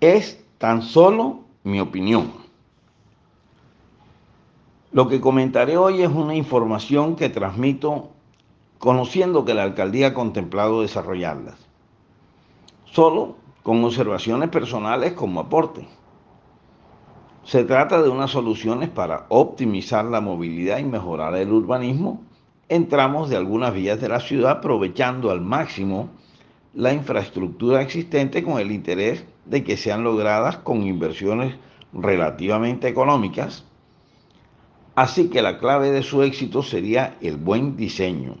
Es tan solo mi opinión. Lo que comentaré hoy es una información que transmito conociendo que la alcaldía ha contemplado desarrollarlas, solo con observaciones personales como aporte. Se trata de unas soluciones para optimizar la movilidad y mejorar el urbanismo en tramos de algunas vías de la ciudad, aprovechando al máximo la infraestructura existente con el interés de que sean logradas con inversiones relativamente económicas. Así que la clave de su éxito sería el buen diseño.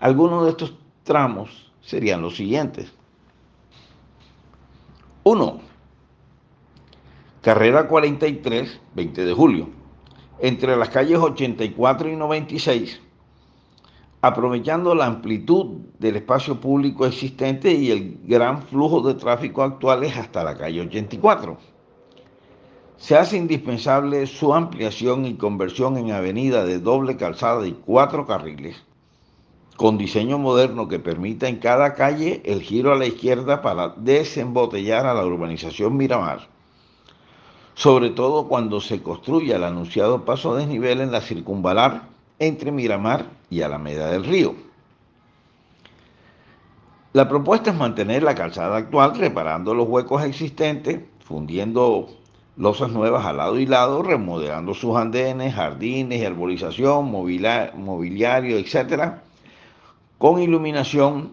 Algunos de estos tramos serían los siguientes. 1. Carrera 43, 20 de julio, entre las calles 84 y 96, aprovechando la amplitud del espacio público existente y el gran flujo de tráfico actuales hasta la calle 84. Se hace indispensable su ampliación y conversión en avenida de doble calzada y cuatro carriles con diseño moderno que permita en cada calle el giro a la izquierda para desembotellar a la urbanización Miramar, sobre todo cuando se construya el anunciado paso a desnivel en la circunvalar entre Miramar y Alameda del Río. La propuesta es mantener la calzada actual reparando los huecos existentes, fundiendo losas nuevas al lado y lado, remodelando sus andenes, jardines, arbolización, mobiliario, etcétera, con iluminación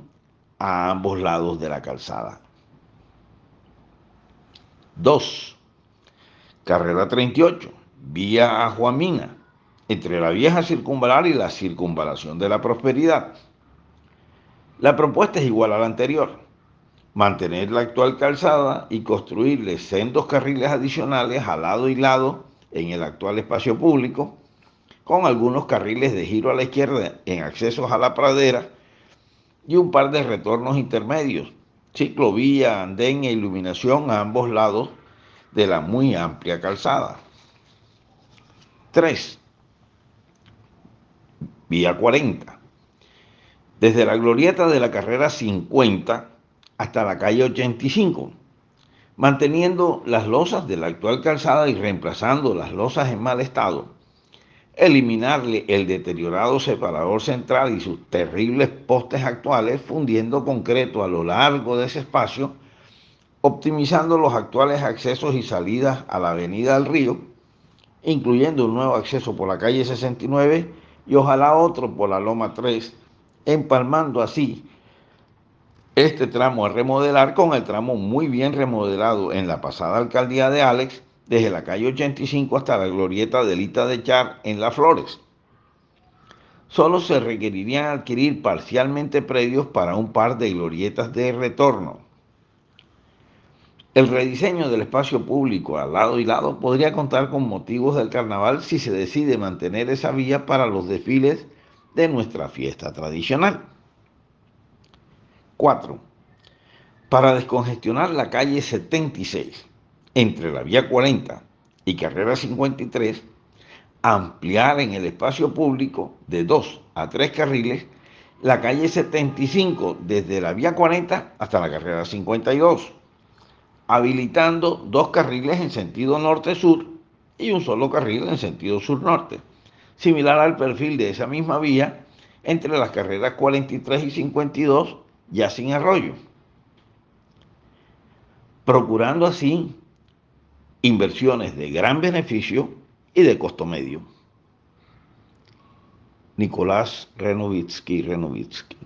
a ambos lados de la calzada. 2. Carrera 38, vía a Juamina, entre la vieja circunvalar y la circunvalación de la prosperidad. La propuesta es igual a la anterior, mantener la actual calzada y construirle sendos carriles adicionales al lado y lado en el actual espacio público, con algunos carriles de giro a la izquierda en accesos a la pradera y un par de retornos intermedios, ciclovía, andén e iluminación a ambos lados de la muy amplia calzada. 3. Vía 40. Desde la glorieta de la carrera 50 hasta la calle 85, manteniendo las losas de la actual calzada y reemplazando las losas en mal estado eliminarle el deteriorado separador central y sus terribles postes actuales, fundiendo concreto a lo largo de ese espacio, optimizando los actuales accesos y salidas a la avenida del río, incluyendo un nuevo acceso por la calle 69 y ojalá otro por la Loma 3, empalmando así este tramo a remodelar con el tramo muy bien remodelado en la pasada alcaldía de Alex desde la calle 85 hasta la glorieta de Lita de Char en Las Flores. Solo se requerirían adquirir parcialmente predios para un par de glorietas de retorno. El rediseño del espacio público al lado y lado podría contar con motivos del carnaval si se decide mantener esa vía para los desfiles de nuestra fiesta tradicional. 4. Para descongestionar la calle 76 entre la vía 40 y carrera 53, ampliar en el espacio público de 2 a 3 carriles la calle 75 desde la vía 40 hasta la carrera 52, habilitando dos carriles en sentido norte-sur y un solo carril en sentido sur-norte, similar al perfil de esa misma vía entre las carreras 43 y 52, ya sin arroyo, procurando así inversiones de gran beneficio y de costo medio. Nicolás Renovitsky Renovitsky.